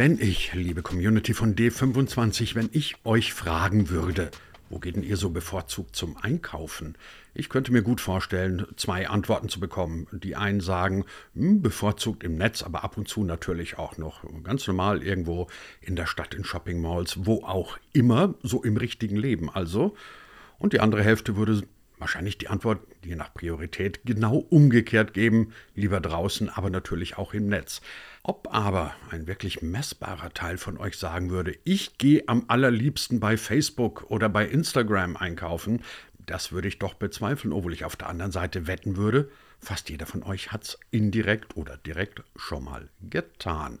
Wenn ich, liebe Community von D25, wenn ich euch fragen würde, wo geht denn ihr so bevorzugt zum Einkaufen? Ich könnte mir gut vorstellen, zwei Antworten zu bekommen. Die einen sagen, hm, bevorzugt im Netz, aber ab und zu natürlich auch noch ganz normal irgendwo in der Stadt, in Shopping Malls, wo auch immer, so im richtigen Leben also. Und die andere Hälfte würde wahrscheinlich die Antwort, je nach Priorität, genau umgekehrt geben, lieber draußen, aber natürlich auch im Netz. Ob aber ein wirklich messbarer Teil von euch sagen würde, ich gehe am allerliebsten bei Facebook oder bei Instagram einkaufen, das würde ich doch bezweifeln, obwohl ich auf der anderen Seite wetten würde, Fast jeder von euch hat es indirekt oder direkt schon mal getan.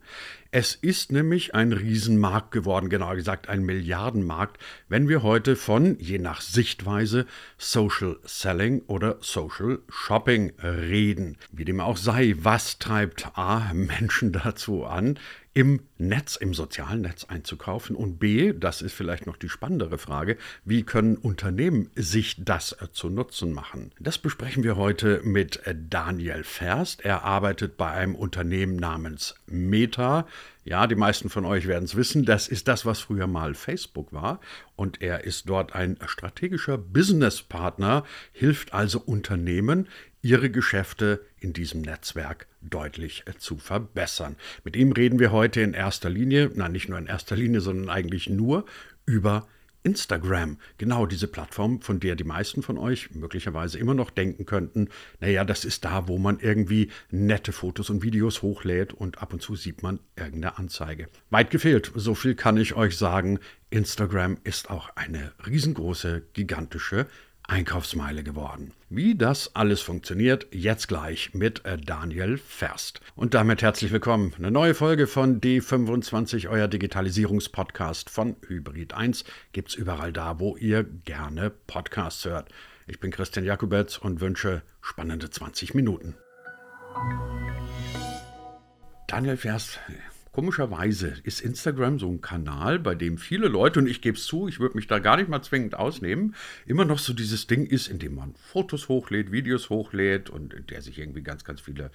Es ist nämlich ein Riesenmarkt geworden, genauer gesagt ein Milliardenmarkt, wenn wir heute von, je nach Sichtweise, Social Selling oder Social Shopping reden. Wie dem auch sei, was treibt A Menschen dazu an, im Netz, im sozialen Netz einzukaufen? Und B, das ist vielleicht noch die spannendere Frage, wie können Unternehmen sich das äh, zu Nutzen machen? Das besprechen wir heute mit äh, Daniel Ferst. Er arbeitet bei einem Unternehmen namens Meta. Ja, die meisten von euch werden es wissen, das ist das, was früher mal Facebook war. Und er ist dort ein strategischer Businesspartner, hilft also Unternehmen, ihre Geschäfte in diesem Netzwerk deutlich äh, zu verbessern. Mit ihm reden wir heute in erster Linie, nein, nicht nur in erster Linie, sondern eigentlich nur über Instagram, genau diese Plattform, von der die meisten von euch möglicherweise immer noch denken könnten, naja, das ist da, wo man irgendwie nette Fotos und Videos hochlädt und ab und zu sieht man irgendeine Anzeige. Weit gefehlt, so viel kann ich euch sagen, Instagram ist auch eine riesengroße, gigantische Einkaufsmeile geworden. Wie das alles funktioniert, jetzt gleich mit äh, Daniel Ferst. Und damit herzlich willkommen. Eine neue Folge von D25, euer Digitalisierungspodcast von Hybrid 1. Gibt's überall da, wo ihr gerne Podcasts hört. Ich bin Christian Jakubetz und wünsche spannende 20 Minuten. Daniel Ferst, Komischerweise ist Instagram so ein Kanal, bei dem viele Leute, und ich gebe es zu, ich würde mich da gar nicht mal zwingend ausnehmen, immer noch so dieses Ding ist, in dem man Fotos hochlädt, Videos hochlädt und in der sich irgendwie ganz, ganz viele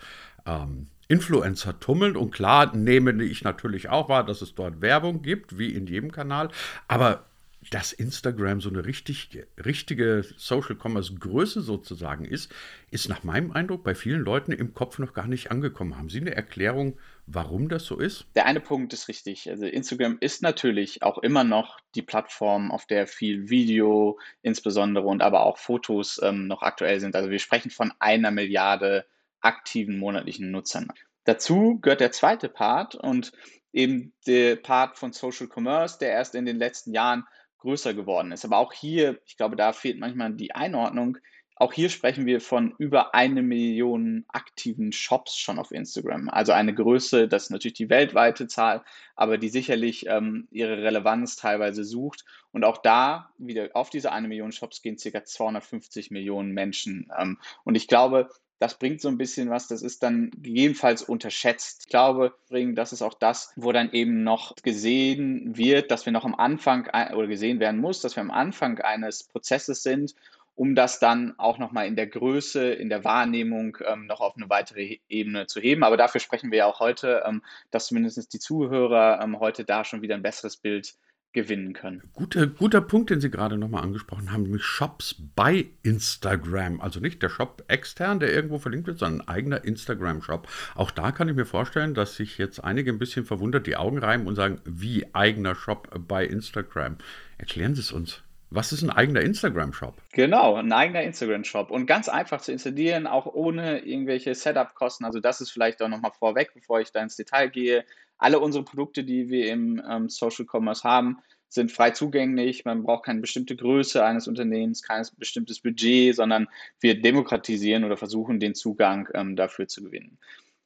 ähm, Influencer tummeln. Und klar nehme ich natürlich auch wahr, dass es dort Werbung gibt, wie in jedem Kanal. Aber dass Instagram so eine richtig, richtige Social Commerce Größe sozusagen ist, ist nach meinem Eindruck bei vielen Leuten im Kopf noch gar nicht angekommen. Haben Sie eine Erklärung, warum das so ist? Der eine Punkt ist richtig. Also Instagram ist natürlich auch immer noch die Plattform, auf der viel Video insbesondere und aber auch Fotos ähm, noch aktuell sind. Also wir sprechen von einer Milliarde aktiven monatlichen Nutzern. Dazu gehört der zweite Part und eben der Part von Social Commerce, der erst in den letzten Jahren größer geworden ist. Aber auch hier, ich glaube, da fehlt manchmal die Einordnung. Auch hier sprechen wir von über eine Million aktiven Shops schon auf Instagram. Also eine Größe, das ist natürlich die weltweite Zahl, aber die sicherlich ähm, ihre Relevanz teilweise sucht. Und auch da, wieder auf diese eine Million Shops gehen ca. 250 Millionen Menschen. Ähm, und ich glaube, das bringt so ein bisschen was, das ist dann gegebenenfalls unterschätzt. Ich glaube, das ist auch das, wo dann eben noch gesehen wird, dass wir noch am Anfang oder gesehen werden muss, dass wir am Anfang eines Prozesses sind, um das dann auch nochmal in der Größe, in der Wahrnehmung ähm, noch auf eine weitere Ebene zu heben. Aber dafür sprechen wir ja auch heute, ähm, dass zumindest die Zuhörer ähm, heute da schon wieder ein besseres Bild gewinnen können. Guter, guter Punkt, den Sie gerade nochmal angesprochen haben, nämlich Shops bei Instagram. Also nicht der Shop extern, der irgendwo verlinkt wird, sondern ein eigener Instagram-Shop. Auch da kann ich mir vorstellen, dass sich jetzt einige ein bisschen verwundert die Augen reiben und sagen, wie eigener Shop bei Instagram. Erklären Sie es uns. Was ist ein eigener Instagram-Shop? Genau, ein eigener Instagram-Shop und ganz einfach zu installieren, auch ohne irgendwelche Setup-Kosten. Also das ist vielleicht auch nochmal vorweg, bevor ich da ins Detail gehe. Alle unsere Produkte, die wir im ähm, Social Commerce haben, sind frei zugänglich. Man braucht keine bestimmte Größe eines Unternehmens, kein bestimmtes Budget, sondern wir demokratisieren oder versuchen, den Zugang ähm, dafür zu gewinnen.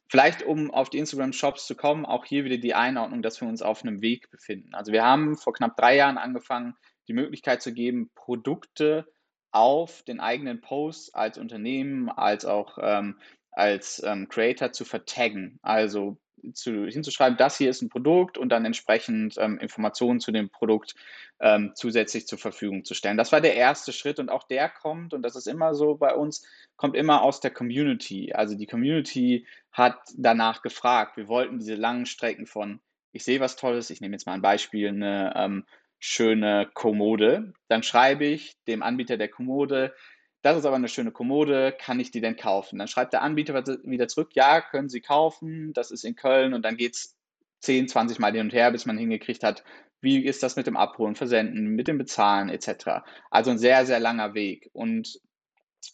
Vielleicht, um auf die Instagram-Shops zu kommen, auch hier wieder die Einordnung, dass wir uns auf einem Weg befinden. Also wir haben vor knapp drei Jahren angefangen, die Möglichkeit zu geben, Produkte auf den eigenen Posts als Unternehmen, als auch ähm, als ähm, Creator zu vertaggen. Also zu, hinzuschreiben, das hier ist ein Produkt und dann entsprechend ähm, Informationen zu dem Produkt ähm, zusätzlich zur Verfügung zu stellen. Das war der erste Schritt und auch der kommt, und das ist immer so bei uns, kommt immer aus der Community. Also die Community hat danach gefragt. Wir wollten diese langen Strecken von ich sehe was Tolles, ich nehme jetzt mal ein Beispiel, eine ähm, schöne Kommode, dann schreibe ich dem Anbieter der Kommode, das ist aber eine schöne Kommode, kann ich die denn kaufen? Dann schreibt der Anbieter wieder zurück, ja, können Sie kaufen, das ist in Köln und dann geht es 10, 20 Mal hin und her, bis man hingekriegt hat, wie ist das mit dem Abholen, Versenden, mit dem Bezahlen etc. Also ein sehr, sehr langer Weg. Und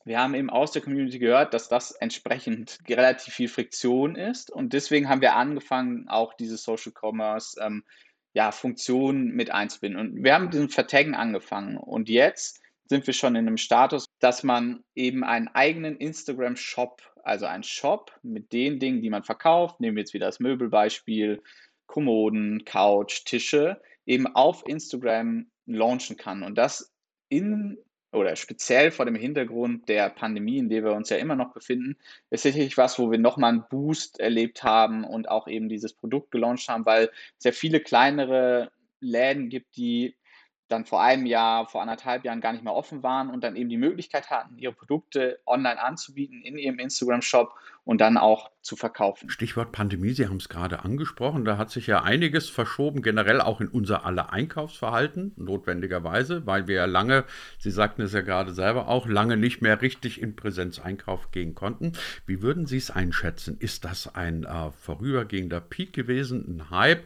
wir haben eben aus der Community gehört, dass das entsprechend relativ viel Friktion ist. Und deswegen haben wir angefangen, auch diese Social Commerce ähm, ja, Funktionen mit einzubinden. Und wir haben diesen Vertaggen angefangen. Und jetzt sind wir schon in einem Status, dass man eben einen eigenen Instagram-Shop, also einen Shop mit den Dingen, die man verkauft, nehmen wir jetzt wieder das Möbelbeispiel, Kommoden, Couch, Tische, eben auf Instagram launchen kann. Und das in oder speziell vor dem Hintergrund der Pandemie, in der wir uns ja immer noch befinden, ist sicherlich was, wo wir nochmal einen Boost erlebt haben und auch eben dieses Produkt gelauncht haben, weil es ja viele kleinere Läden gibt, die dann vor einem Jahr, vor anderthalb Jahren gar nicht mehr offen waren und dann eben die Möglichkeit hatten, ihre Produkte online anzubieten in ihrem Instagram-Shop und dann auch zu verkaufen. Stichwort Pandemie, Sie haben es gerade angesprochen, da hat sich ja einiges verschoben, generell auch in unser aller Einkaufsverhalten, notwendigerweise, weil wir ja lange, Sie sagten es ja gerade selber auch, lange nicht mehr richtig in Präsenzeinkauf gehen konnten. Wie würden Sie es einschätzen? Ist das ein äh, vorübergehender Peak gewesen, ein Hype?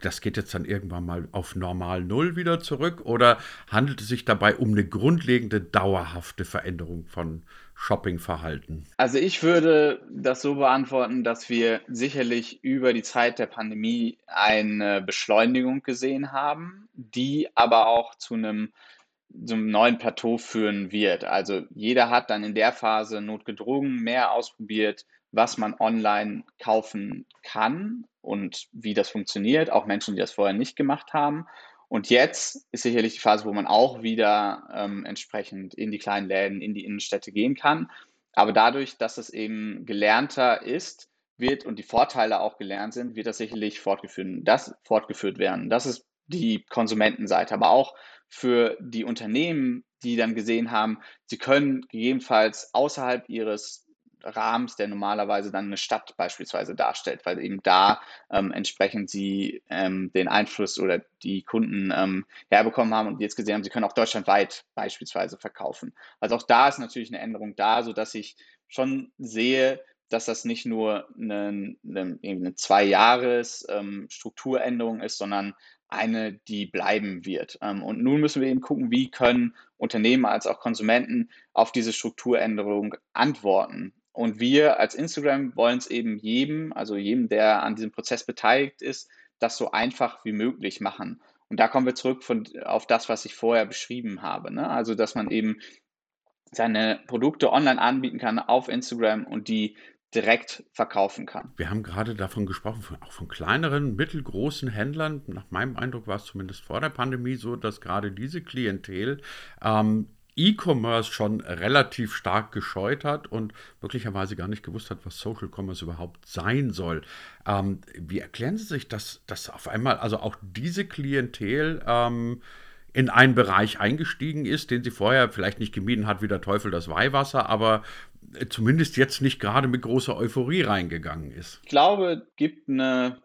Das geht jetzt dann irgendwann mal auf normal Null wieder zurück oder handelt es sich dabei um eine grundlegende, dauerhafte Veränderung von Shoppingverhalten? Also ich würde das so beantworten, dass wir sicherlich über die Zeit der Pandemie eine Beschleunigung gesehen haben, die aber auch zu einem, zu neuen Plateau führen wird. Also jeder hat dann in der Phase notgedrungen mehr ausprobiert, was man online kaufen kann und wie das funktioniert. Auch Menschen, die das vorher nicht gemacht haben. Und jetzt ist sicherlich die Phase, wo man auch wieder ähm, entsprechend in die kleinen Läden, in die Innenstädte gehen kann. Aber dadurch, dass es eben gelernter ist, wird und die Vorteile auch gelernt sind, wird das sicherlich fortgeführt, das fortgeführt werden. Das ist die Konsumentenseite, aber auch für die Unternehmen, die dann gesehen haben, sie können gegebenenfalls außerhalb ihres Rahmens, der normalerweise dann eine Stadt beispielsweise darstellt, weil eben da ähm, entsprechend sie ähm, den Einfluss oder die Kunden ähm, herbekommen haben und jetzt gesehen haben, sie können auch deutschlandweit beispielsweise verkaufen. Also auch da ist natürlich eine Änderung da, sodass ich schon sehe, dass das nicht nur eine, eine, eine Zwei-Jahres-Strukturänderung ähm, ist, sondern eine, die bleiben wird. Ähm, und nun müssen wir eben gucken, wie können Unternehmen als auch Konsumenten auf diese Strukturänderung antworten. Und wir als Instagram wollen es eben jedem, also jedem, der an diesem Prozess beteiligt ist, das so einfach wie möglich machen. Und da kommen wir zurück von, auf das, was ich vorher beschrieben habe. Ne? Also, dass man eben seine Produkte online anbieten kann auf Instagram und die direkt verkaufen kann. Wir haben gerade davon gesprochen, von, auch von kleineren, mittelgroßen Händlern. Nach meinem Eindruck war es zumindest vor der Pandemie so, dass gerade diese Klientel ähm, E-Commerce schon relativ stark gescheut hat und möglicherweise gar nicht gewusst hat, was Social Commerce überhaupt sein soll. Ähm, wie erklären Sie sich, dass, dass auf einmal also auch diese Klientel ähm, in einen Bereich eingestiegen ist, den sie vorher vielleicht nicht gemieden hat wie der Teufel das Weihwasser, aber zumindest jetzt nicht gerade mit großer Euphorie reingegangen ist? Ich glaube, es gibt eine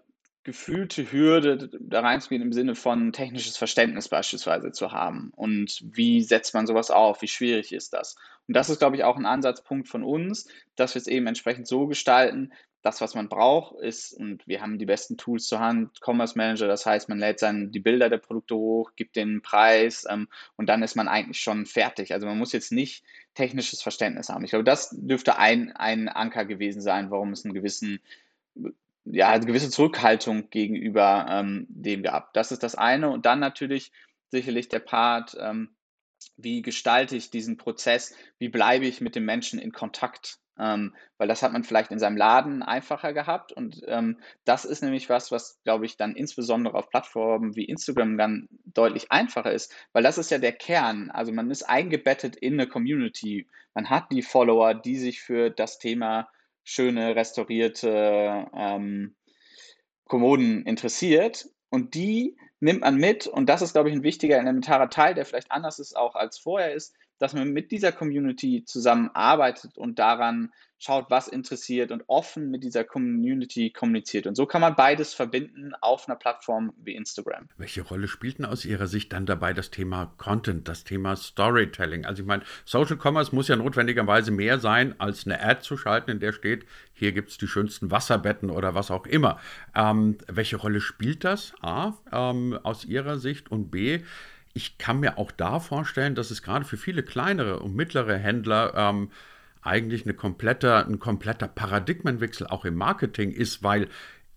gefühlte Hürde, da reinzugehen im Sinne von technisches Verständnis beispielsweise zu haben. Und wie setzt man sowas auf? Wie schwierig ist das? Und das ist, glaube ich, auch ein Ansatzpunkt von uns, dass wir es eben entsprechend so gestalten, das, was man braucht, ist, und wir haben die besten Tools zur Hand, Commerce Manager, das heißt, man lädt dann die Bilder der Produkte hoch, gibt den Preis ähm, und dann ist man eigentlich schon fertig. Also man muss jetzt nicht technisches Verständnis haben. Ich glaube, das dürfte ein, ein Anker gewesen sein, warum es einen gewissen ja, eine gewisse Zurückhaltung gegenüber ähm, dem gab. Das ist das eine. Und dann natürlich sicherlich der Part, ähm, wie gestalte ich diesen Prozess, wie bleibe ich mit dem Menschen in Kontakt. Ähm, weil das hat man vielleicht in seinem Laden einfacher gehabt. Und ähm, das ist nämlich was, was, glaube ich, dann insbesondere auf Plattformen wie Instagram dann deutlich einfacher ist, weil das ist ja der Kern. Also man ist eingebettet in eine Community. Man hat die Follower, die sich für das Thema schöne, restaurierte ähm, Kommoden interessiert. Und die nimmt man mit, und das ist, glaube ich, ein wichtiger elementarer Teil, der vielleicht anders ist auch als vorher ist, dass man mit dieser Community zusammenarbeitet und daran schaut, was interessiert und offen mit dieser Community kommuniziert. Und so kann man beides verbinden auf einer Plattform wie Instagram. Welche Rolle spielt denn aus Ihrer Sicht dann dabei das Thema Content, das Thema Storytelling? Also ich meine, Social Commerce muss ja notwendigerweise mehr sein, als eine Ad zu schalten, in der steht, hier gibt es die schönsten Wasserbetten oder was auch immer. Ähm, welche Rolle spielt das? A, ähm, aus Ihrer Sicht und B, ich kann mir auch da vorstellen, dass es gerade für viele kleinere und mittlere Händler ähm, eigentlich eine komplette, ein kompletter Paradigmenwechsel auch im Marketing ist, weil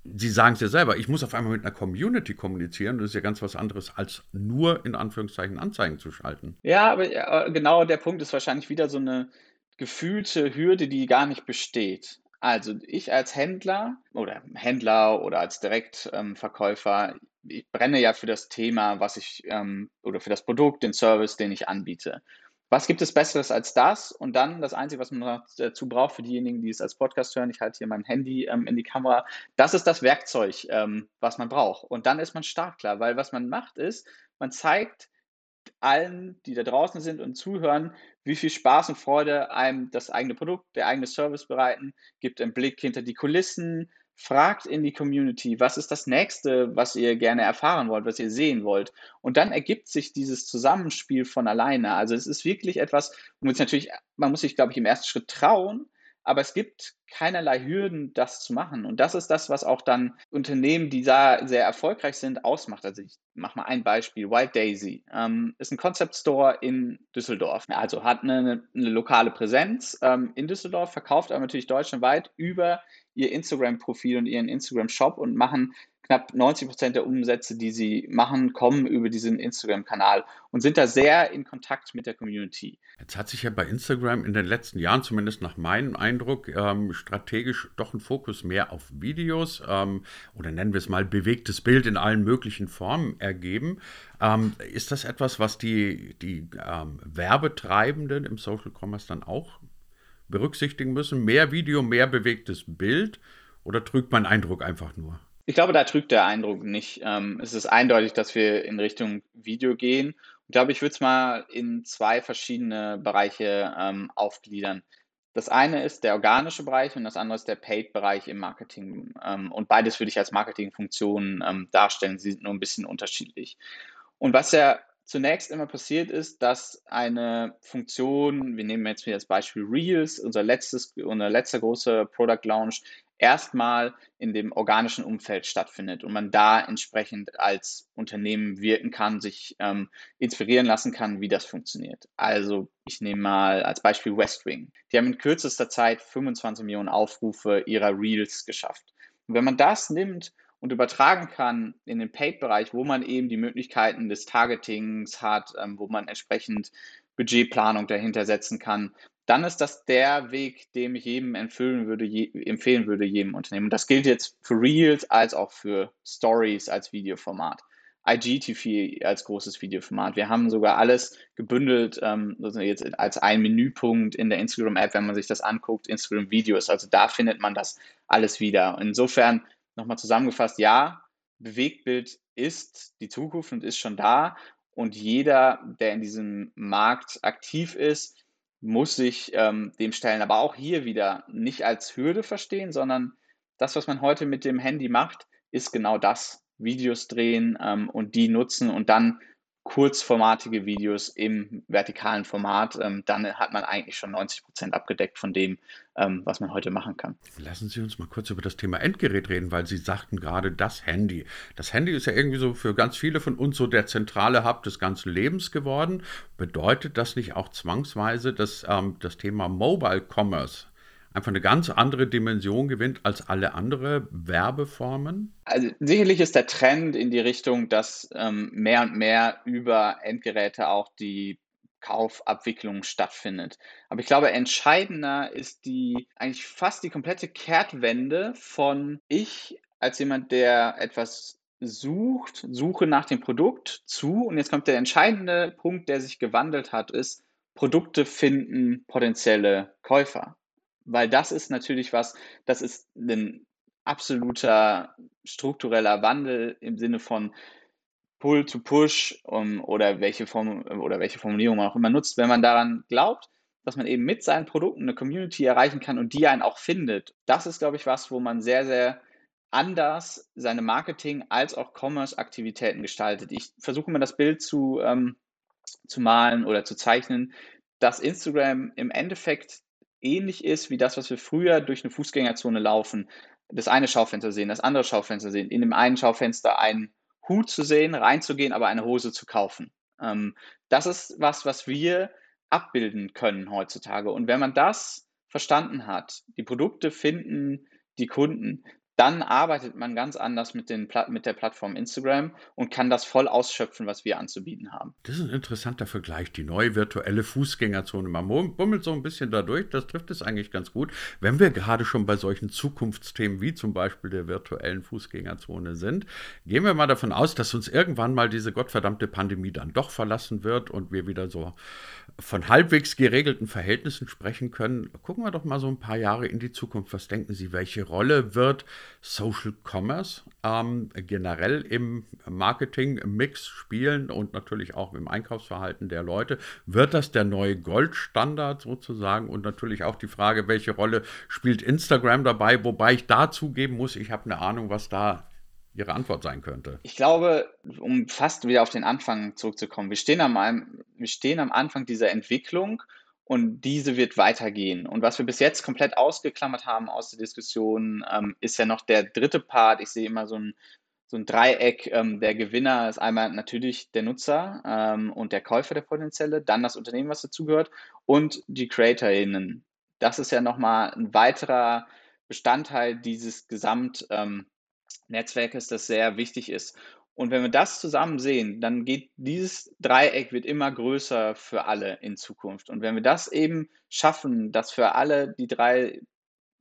Sie sagen es ja selber, ich muss auf einmal mit einer Community kommunizieren. Das ist ja ganz was anderes, als nur in Anführungszeichen Anzeigen zu schalten. Ja, aber genau der Punkt ist wahrscheinlich wieder so eine gefühlte Hürde, die gar nicht besteht. Also ich als Händler oder Händler oder als Direktverkäufer, ich brenne ja für das Thema, was ich ähm, oder für das Produkt, den Service, den ich anbiete. Was gibt es Besseres als das? Und dann das Einzige, was man dazu braucht für diejenigen, die es als Podcast hören, ich halte hier mein Handy ähm, in die Kamera, das ist das Werkzeug, ähm, was man braucht. Und dann ist man startklar, weil was man macht ist, man zeigt allen, die da draußen sind und zuhören, wie viel Spaß und Freude einem das eigene Produkt, der eigene Service bereiten, gibt einen Blick hinter die Kulissen, fragt in die Community, was ist das nächste, was ihr gerne erfahren wollt, was ihr sehen wollt. Und dann ergibt sich dieses Zusammenspiel von alleine. Also es ist wirklich etwas, man natürlich, man muss sich, glaube ich, im ersten Schritt trauen, aber es gibt keinerlei Hürden, das zu machen. Und das ist das, was auch dann Unternehmen, die da sehr erfolgreich sind, ausmacht. Also ich mache mal ein Beispiel. Wild Daisy ähm, ist ein Concept Store in Düsseldorf. Also hat eine, eine lokale Präsenz ähm, in Düsseldorf, verkauft aber natürlich deutschlandweit über ihr Instagram-Profil und ihren Instagram-Shop und machen knapp 90 Prozent der Umsätze, die sie machen, kommen über diesen Instagram-Kanal und sind da sehr in Kontakt mit der Community. Jetzt hat sich ja bei Instagram in den letzten Jahren, zumindest nach meinem Eindruck, ähm, strategisch doch ein Fokus mehr auf Videos ähm, oder nennen wir es mal bewegtes Bild in allen möglichen Formen ergeben. Ähm, ist das etwas, was die, die ähm, Werbetreibenden im Social Commerce dann auch berücksichtigen müssen? Mehr Video, mehr bewegtes Bild oder trügt mein Eindruck einfach nur? Ich glaube, da trügt der Eindruck nicht. Ähm, es ist eindeutig, dass wir in Richtung Video gehen. Ich glaube, ich würde es mal in zwei verschiedene Bereiche ähm, aufgliedern. Das eine ist der organische Bereich und das andere ist der Paid-Bereich im Marketing. Ähm, und beides würde ich als Marketingfunktion darstellen. Sie sind nur ein bisschen unterschiedlich. Und was ja zunächst immer passiert ist, dass eine Funktion, wir nehmen jetzt wieder das Beispiel Reels, unser letztes, unser letzter großer Product Launch, erstmal in dem organischen Umfeld stattfindet und man da entsprechend als Unternehmen wirken kann, sich ähm, inspirieren lassen kann, wie das funktioniert. Also ich nehme mal als Beispiel Westwing. Die haben in kürzester Zeit 25 Millionen Aufrufe ihrer Reels geschafft. Und wenn man das nimmt und übertragen kann in den Paid-Bereich, wo man eben die Möglichkeiten des Targetings hat, ähm, wo man entsprechend Budgetplanung dahinter setzen kann, dann ist das der Weg, dem ich jedem empfehlen würde, je, empfehlen würde, jedem Unternehmen. Und das gilt jetzt für Reels als auch für Stories als Videoformat. IGTV als großes Videoformat. Wir haben sogar alles gebündelt, ähm, jetzt als ein Menüpunkt in der Instagram-App, wenn man sich das anguckt, Instagram-Videos. Also da findet man das alles wieder. Insofern nochmal zusammengefasst, ja, Bewegtbild ist die Zukunft und ist schon da. Und jeder, der in diesem Markt aktiv ist, muss sich ähm, dem stellen. Aber auch hier wieder nicht als Hürde verstehen, sondern das, was man heute mit dem Handy macht, ist genau das. Videos drehen ähm, und die nutzen und dann kurzformatige Videos im vertikalen Format, ähm, dann hat man eigentlich schon 90 Prozent abgedeckt von dem, ähm, was man heute machen kann. Lassen Sie uns mal kurz über das Thema Endgerät reden, weil Sie sagten gerade das Handy. Das Handy ist ja irgendwie so für ganz viele von uns so der zentrale Hub des ganzen Lebens geworden. Bedeutet das nicht auch zwangsweise, dass ähm, das Thema Mobile Commerce einfach eine ganz andere Dimension gewinnt als alle andere Werbeformen? Also sicherlich ist der Trend in die Richtung, dass ähm, mehr und mehr über Endgeräte auch die Kaufabwicklung stattfindet. Aber ich glaube, entscheidender ist die eigentlich fast die komplette Kehrtwende von ich als jemand, der etwas sucht, suche nach dem Produkt zu. Und jetzt kommt der entscheidende Punkt, der sich gewandelt hat, ist Produkte finden potenzielle Käufer weil das ist natürlich was, das ist ein absoluter struktureller Wandel im Sinne von Pull to Push um, oder, welche Form, oder welche Formulierung man auch immer nutzt, wenn man daran glaubt, dass man eben mit seinen Produkten eine Community erreichen kann und die einen auch findet. Das ist, glaube ich, was, wo man sehr, sehr anders seine Marketing- als auch Commerce-Aktivitäten gestaltet. Ich versuche mir das Bild zu, ähm, zu malen oder zu zeichnen, dass Instagram im Endeffekt ähnlich ist wie das, was wir früher durch eine Fußgängerzone laufen. Das eine Schaufenster sehen, das andere Schaufenster sehen. In dem einen Schaufenster einen Hut zu sehen, reinzugehen, aber eine Hose zu kaufen. Ähm, das ist was, was wir abbilden können heutzutage. Und wenn man das verstanden hat, die Produkte finden die Kunden, dann arbeitet man ganz anders mit, den, mit der Plattform Instagram und kann das voll ausschöpfen, was wir anzubieten haben. Das ist ein interessanter Vergleich, die neue virtuelle Fußgängerzone. Man bummelt so ein bisschen dadurch, das trifft es eigentlich ganz gut. Wenn wir gerade schon bei solchen Zukunftsthemen wie zum Beispiel der virtuellen Fußgängerzone sind, gehen wir mal davon aus, dass uns irgendwann mal diese gottverdammte Pandemie dann doch verlassen wird und wir wieder so von halbwegs geregelten Verhältnissen sprechen können. Gucken wir doch mal so ein paar Jahre in die Zukunft. Was denken Sie, welche Rolle wird Social Commerce ähm, generell im Marketing-Mix spielen und natürlich auch im Einkaufsverhalten der Leute. Wird das der neue Goldstandard sozusagen? Und natürlich auch die Frage, welche Rolle spielt Instagram dabei? Wobei ich da zugeben muss, ich habe eine Ahnung, was da Ihre Antwort sein könnte. Ich glaube, um fast wieder auf den Anfang zurückzukommen, wir stehen am, wir stehen am Anfang dieser Entwicklung und diese wird weitergehen. Und was wir bis jetzt komplett ausgeklammert haben aus der Diskussion, ähm, ist ja noch der dritte Part. Ich sehe immer so ein, so ein Dreieck. Ähm, der Gewinner ist einmal natürlich der Nutzer ähm, und der Käufer der potenzielle, dann das Unternehmen, was dazugehört und die CreatorInnen. Das ist ja nochmal ein weiterer Bestandteil dieses Gesamtnetzwerkes, ähm, das sehr wichtig ist. Und wenn wir das zusammen sehen, dann geht dieses Dreieck wird immer größer für alle in Zukunft. Und wenn wir das eben schaffen, dass für alle die drei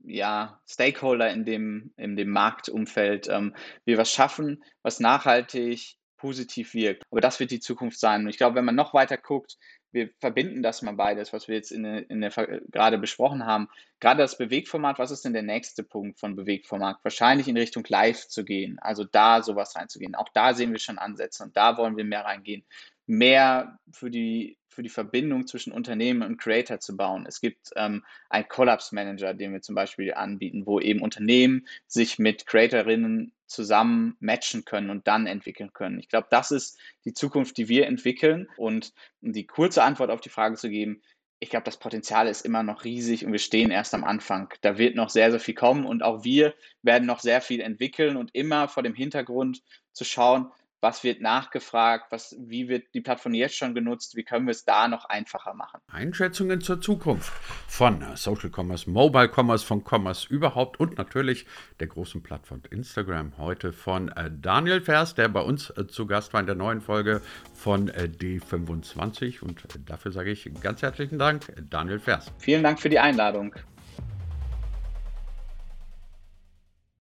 ja, Stakeholder in dem, in dem Marktumfeld ähm, wir was schaffen, was nachhaltig positiv wirkt. Aber das wird die Zukunft sein. Und ich glaube, wenn man noch weiter guckt, wir verbinden das mal beides, was wir jetzt in der, in der gerade besprochen haben. Gerade das Bewegformat, was ist denn der nächste Punkt von Bewegformat? Wahrscheinlich in Richtung Live zu gehen, also da sowas reinzugehen. Auch da sehen wir schon Ansätze und da wollen wir mehr reingehen. Mehr für die, für die Verbindung zwischen Unternehmen und Creator zu bauen. Es gibt ähm, einen Collapse Manager, den wir zum Beispiel anbieten, wo eben Unternehmen sich mit Creatorinnen zusammen matchen können und dann entwickeln können. Ich glaube, das ist die Zukunft, die wir entwickeln. Und um die kurze Antwort auf die Frage zu geben, ich glaube, das Potenzial ist immer noch riesig und wir stehen erst am Anfang. Da wird noch sehr, sehr viel kommen und auch wir werden noch sehr viel entwickeln und immer vor dem Hintergrund zu schauen, was wird nachgefragt, was, wie wird die Plattform jetzt schon genutzt, wie können wir es da noch einfacher machen. Einschätzungen zur Zukunft von Social Commerce, Mobile Commerce, von Commerce überhaupt und natürlich der großen Plattform Instagram heute von äh, Daniel Vers, der bei uns äh, zu Gast war in der neuen Folge von äh, D25 und dafür sage ich ganz herzlichen Dank, Daniel Vers. Vielen Dank für die Einladung.